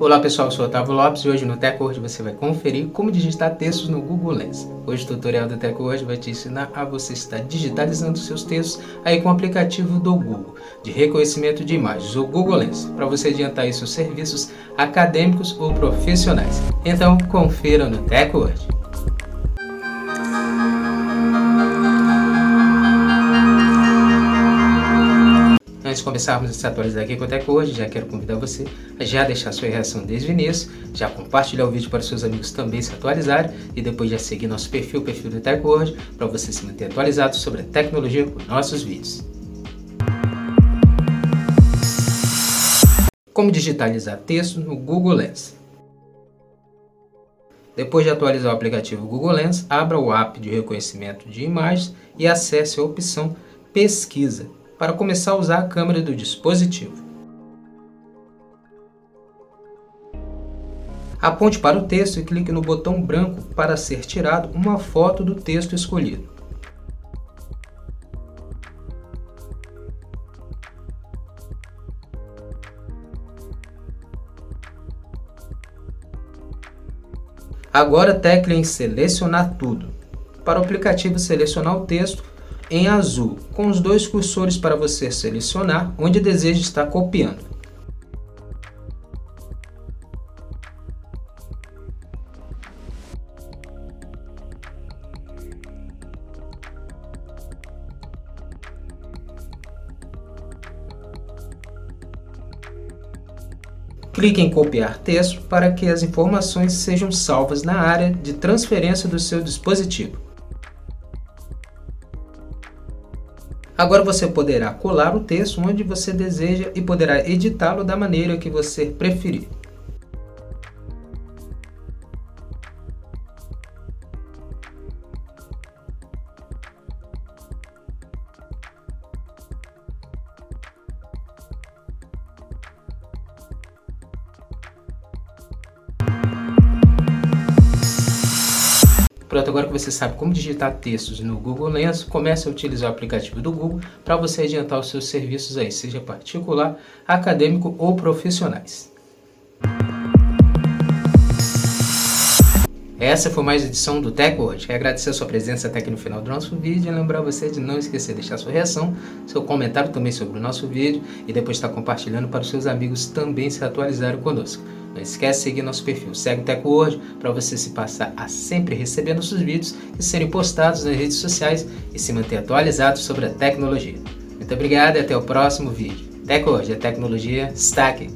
Olá pessoal, eu sou Otávio Lopes e hoje no TecWord você vai conferir como digitar textos no Google Lens. Hoje o tutorial do TecWord vai te ensinar a você estar digitalizando seus textos aí com o aplicativo do Google de reconhecimento de imagens, o Google Lens, para você adiantar aí seus serviços acadêmicos ou profissionais. Então confira no TecWord. Antes de começarmos a se atualizar aqui com o hoje, já quero convidar você a já deixar sua reação desde o início, já compartilhar o vídeo para seus amigos também se atualizarem e depois já seguir nosso perfil, o perfil do Tech hoje, para você se manter atualizado sobre a tecnologia com nossos vídeos. Como digitalizar texto no Google Lens. Depois de atualizar o aplicativo Google Lens, abra o app de reconhecimento de imagens e acesse a opção Pesquisa para começar a usar a câmera do dispositivo. Aponte para o texto e clique no botão branco para ser tirado uma foto do texto escolhido. Agora tecle em Selecionar tudo. Para o aplicativo selecionar o texto, em azul, com os dois cursores para você selecionar onde deseja estar copiando. Clique em copiar texto para que as informações sejam salvas na área de transferência do seu dispositivo. Agora você poderá colar o texto onde você deseja e poderá editá-lo da maneira que você preferir. Pronto, agora que você sabe como digitar textos no Google Lens, comece a utilizar o aplicativo do Google para você adiantar os seus serviços aí, seja particular, acadêmico ou profissionais. Essa foi mais uma edição do TechWord. Quero agradecer a sua presença até aqui no final do nosso vídeo e lembrar você de não esquecer de deixar sua reação, seu comentário também sobre o nosso vídeo e depois estar compartilhando para os seus amigos também se atualizarem conosco. Não esquece de seguir nosso perfil, segue o TecWord para você se passar a sempre receber nossos vídeos e serem postados nas redes sociais e se manter atualizado sobre a tecnologia. Muito obrigado e até o próximo vídeo. TecWord, a tecnologia está aqui.